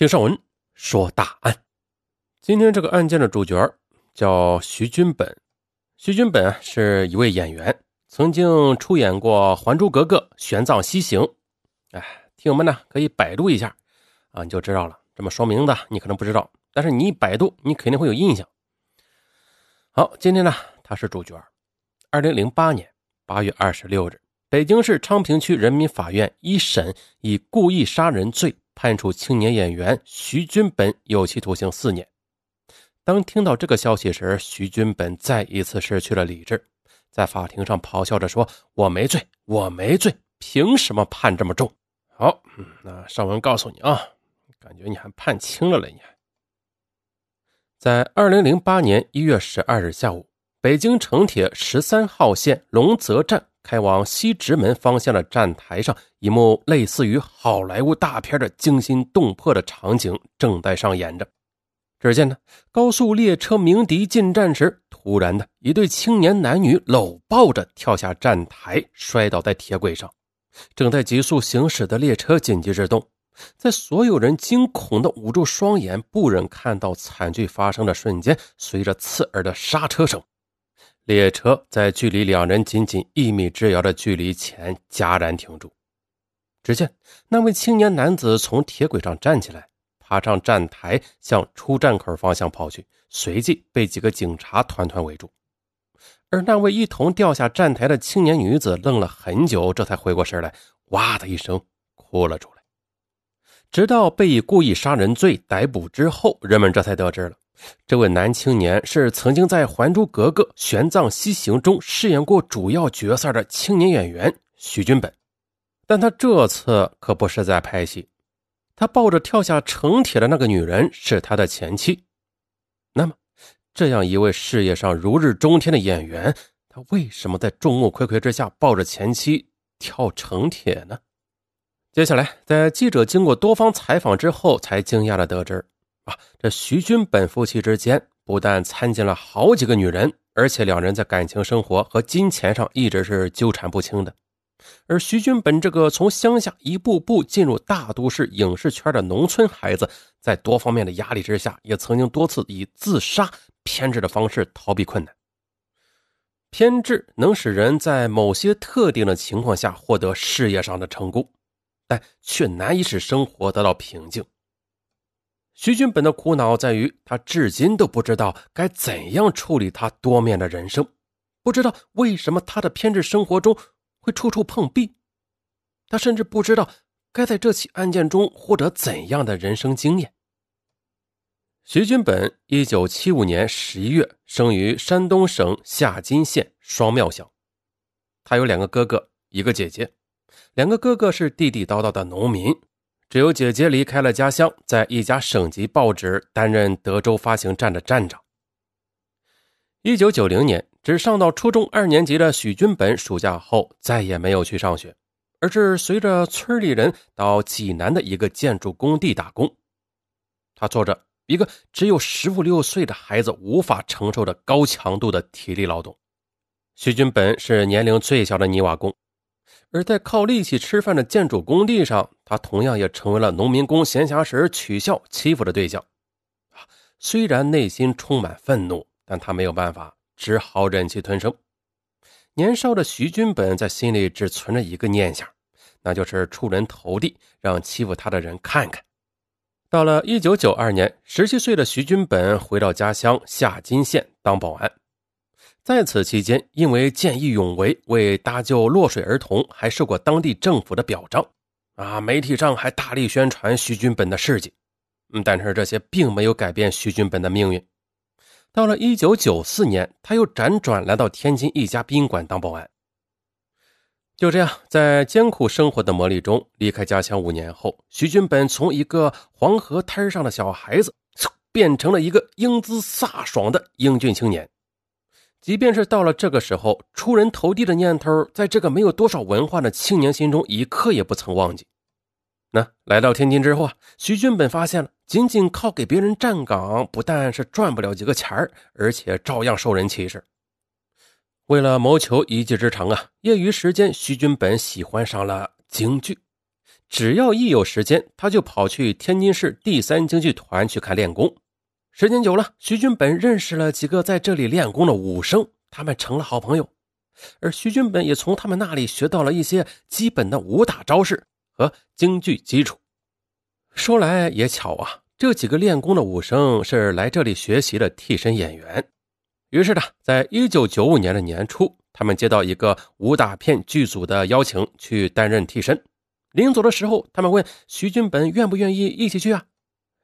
听上文说大案。今天这个案件的主角叫徐君本。徐君本是一位演员，曾经出演过《还珠格格》《玄奘西行》。哎，听友们呢可以百度一下啊，你就知道了。这么说名字你可能不知道，但是你一百度，你肯定会有印象。好，今天呢他是主角。二零零八年八月二十六日，北京市昌平区人民法院一审以故意杀人罪。判处青年演员徐军本有期徒刑四年。当听到这个消息时，徐军本再一次失去了理智，在法庭上咆哮着说：“我没罪，我没罪，凭什么判这么重？”好，那上文告诉你啊，感觉你还判轻了嘞，你还。在二零零八年一月十二日下午，北京城铁十三号线龙泽站。开往西直门方向的站台上，一幕类似于好莱坞大片的惊心动魄的场景正在上演着。只见呢，高速列车鸣笛进站时，突然的一对青年男女搂抱着跳下站台，摔倒在铁轨上。正在急速行驶的列车紧急制动，在所有人惊恐的捂住双眼，不忍看到惨剧发生的瞬间，随着刺耳的刹车声。列车在距离两人仅仅一米之遥的距离前戛然停住。只见那位青年男子从铁轨上站起来，爬上站台，向出站口方向跑去，随即被几个警察团团围住。而那位一同掉下站台的青年女子愣了很久，这才回过神来，哇的一声哭了出来。直到被以故意杀人罪逮捕之后，人们这才得知了。这位男青年是曾经在《还珠格格·玄奘西行》中饰演过主要角色的青年演员徐君本，但他这次可不是在拍戏，他抱着跳下城铁的那个女人是他的前妻。那么，这样一位事业上如日中天的演员，他为什么在众目睽睽之下抱着前妻跳城铁呢？接下来，在记者经过多方采访之后，才惊讶的得知。这徐军本夫妻之间不但参进了好几个女人，而且两人在感情生活和金钱上一直是纠缠不清的。而徐军本这个从乡下一步步进入大都市影视圈的农村孩子，在多方面的压力之下，也曾经多次以自杀、偏执的方式逃避困难。偏执能使人在某些特定的情况下获得事业上的成功，但却难以使生活得到平静。徐军本的苦恼在于，他至今都不知道该怎样处理他多面的人生，不知道为什么他的偏执生活中会处处碰壁，他甚至不知道该在这起案件中获得怎样的人生经验。徐军本，一九七五年十一月生于山东省夏津县双庙乡，他有两个哥哥，一个姐姐，两个哥哥是地地道道的农民。只有姐姐离开了家乡，在一家省级报纸担任德州发行站的站长。一九九零年，只上到初中二年级的许君本，暑假后再也没有去上学，而是随着村里人到济南的一个建筑工地打工。他做着一个只有十五六岁的孩子无法承受的高强度的体力劳动。许君本是年龄最小的泥瓦工。而在靠力气吃饭的建筑工地上，他同样也成为了农民工闲暇时取笑欺负的对象。虽然内心充满愤怒，但他没有办法，只好忍气吞声。年少的徐军本在心里只存着一个念想，那就是出人头地，让欺负他的人看看。到了一九九二年，十七岁的徐军本回到家乡夏津县当保安。在此期间，因为见义勇为，为搭救落水儿童，还受过当地政府的表彰。啊，媒体上还大力宣传徐军本的事迹。嗯，但是这些并没有改变徐军本的命运。到了一九九四年，他又辗转来到天津一家宾馆当保安。就这样，在艰苦生活的磨砺中，离开家乡五年后，徐军本从一个黄河滩上的小孩子，变成了一个英姿飒爽的英俊青年。即便是到了这个时候，出人头地的念头，在这个没有多少文化的青年心中，一刻也不曾忘记。那来到天津之后啊，徐俊本发现了，仅仅靠给别人站岗，不但是赚不了几个钱儿，而且照样受人歧视。为了谋求一技之长啊，业余时间，徐俊本喜欢上了京剧。只要一有时间，他就跑去天津市第三京剧团去看练功。时间久了，徐军本认识了几个在这里练功的武生，他们成了好朋友。而徐军本也从他们那里学到了一些基本的武打招式和京剧基础。说来也巧啊，这几个练功的武生是来这里学习的替身演员。于是呢，在一九九五年的年初，他们接到一个武打片剧组的邀请，去担任替身。临走的时候，他们问徐军本愿不愿意一起去啊？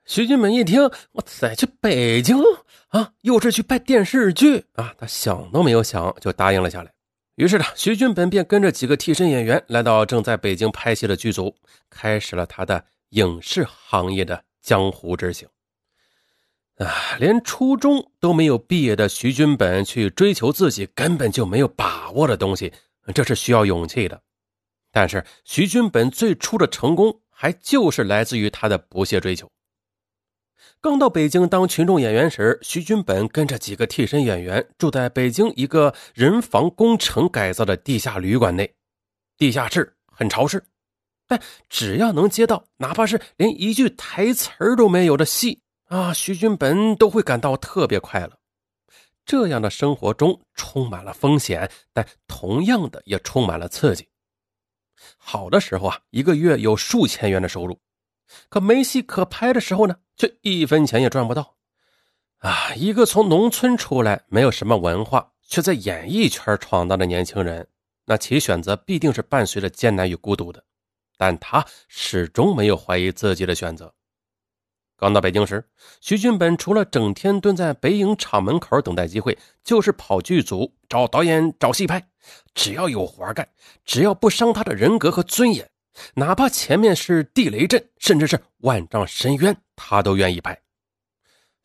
徐军本一听，我塞，去北京啊，又是去拍电视剧啊，他想都没有想就答应了下来。于是呢，徐俊本便跟着几个替身演员来到正在北京拍戏的剧组，开始了他的影视行业的江湖之行。啊，连初中都没有毕业的徐军本去追求自己根本就没有把握的东西，这是需要勇气的。但是徐军本最初的成功，还就是来自于他的不懈追求。刚到北京当群众演员时，徐军本跟着几个替身演员住在北京一个人防工程改造的地下旅馆内。地下室很潮湿，但只要能接到哪怕是连一句台词都没有的戏啊，徐军本都会感到特别快乐。这样的生活中充满了风险，但同样的也充满了刺激。好的时候啊，一个月有数千元的收入。可没戏可拍的时候呢，却一分钱也赚不到。啊，一个从农村出来、没有什么文化，却在演艺圈闯荡的年轻人，那其选择必定是伴随着艰难与孤独的。但他始终没有怀疑自己的选择。刚到北京时，徐俊本除了整天蹲在北影厂门口等待机会，就是跑剧组找导演、找戏拍。只要有活干，只要不伤他的人格和尊严。哪怕前面是地雷阵，甚至是万丈深渊，他都愿意拍。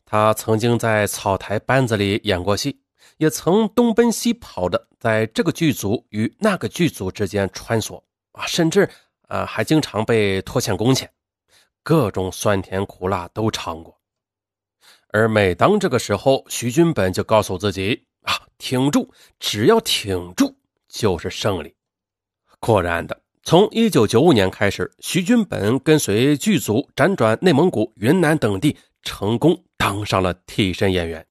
他曾经在草台班子里演过戏，也曾东奔西跑的在这个剧组与那个剧组之间穿梭啊，甚至啊还经常被拖欠工钱，各种酸甜苦辣都尝过。而每当这个时候，徐军本就告诉自己啊，挺住，只要挺住就是胜利。果然的。从一九九五年开始，徐军本跟随剧组辗转内蒙古、云南等地，成功当上了替身演员。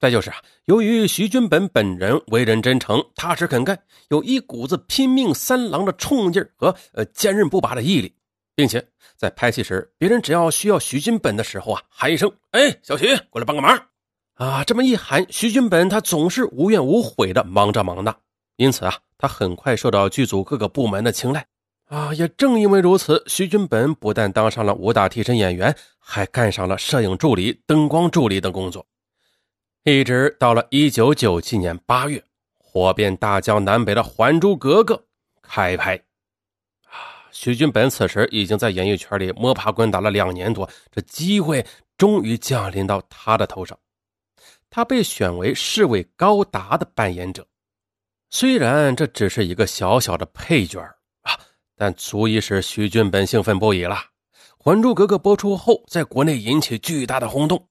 再就是啊，由于徐军本本人为人真诚、踏实肯干，有一股子拼命三郎的冲劲和呃坚韧不拔的毅力，并且在拍戏时，别人只要需要徐军本的时候啊，喊一声“哎，小徐，过来帮个忙”，啊，这么一喊，徐军本他总是无怨无悔的忙着忙的。因此啊，他很快受到剧组各个部门的青睐啊。也正因为如此，徐军本不但当上了武打替身演员，还干上了摄影助理、灯光助理等工作。一直到了一九九七年八月，火遍大江南北的《还珠格格》开拍啊，徐军本此时已经在演艺圈里摸爬滚打了两年多，这机会终于降临到他的头上，他被选为侍卫高达的扮演者。虽然这只是一个小小的配角啊，但足以使徐俊本兴奋不已了。《还珠格格》播出后，在国内引起巨大的轰动，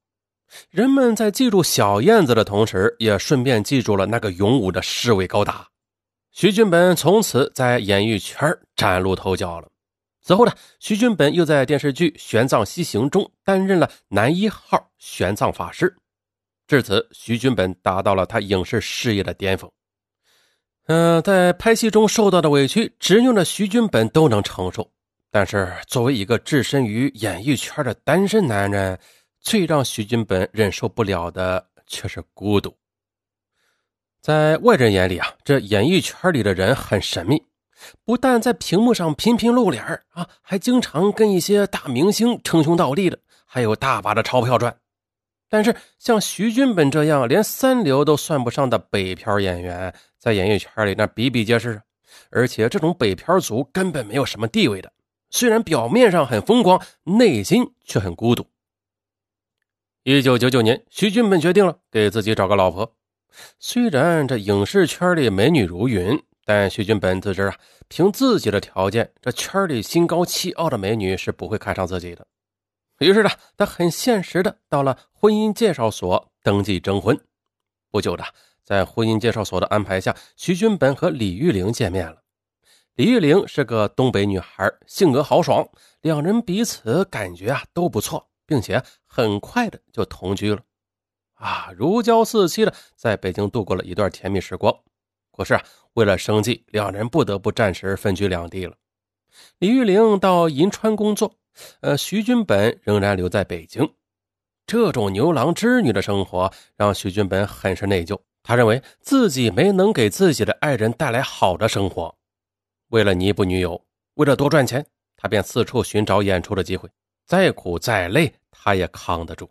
人们在记住小燕子的同时，也顺便记住了那个勇武的侍卫高达。徐俊本从此在演艺圈崭露头角了。此后呢，徐俊本又在电视剧《玄奘西行》中担任了男一号玄奘法师。至此，徐俊本达到了他影视事业的巅峰。嗯，在拍戏中受到的委屈，执拗的徐军本都能承受。但是，作为一个置身于演艺圈的单身男人，最让徐军本忍受不了的却是孤独。在外人眼里啊，这演艺圈里的人很神秘，不但在屏幕上频频露脸啊，还经常跟一些大明星称兄道弟的，还有大把的钞票赚。但是，像徐军本这样连三流都算不上的北漂演员。在演艺圈里，那比比皆是，而且这种北漂族根本没有什么地位的。虽然表面上很风光，内心却很孤独。一九九九年，徐俊本决定了给自己找个老婆。虽然这影视圈里美女如云，但徐俊本自知啊，凭自己的条件，这圈里心高气傲的美女是不会看上自己的。于是呢，他很现实的到了婚姻介绍所登记征婚。不久的。在婚姻介绍所的安排下，徐军本和李玉玲见面了。李玉玲是个东北女孩，性格豪爽，两人彼此感觉啊都不错，并且很快的就同居了，啊，如胶似漆的在北京度过了一段甜蜜时光。可是啊，为了生计，两人不得不暂时分居两地了。李玉玲到银川工作，呃，徐君本仍然留在北京。这种牛郎织女的生活让徐君本很是内疚。他认为自己没能给自己的爱人带来好的生活。为了弥补女友，为了多赚钱，他便四处寻找演出的机会。再苦再累，他也扛得住。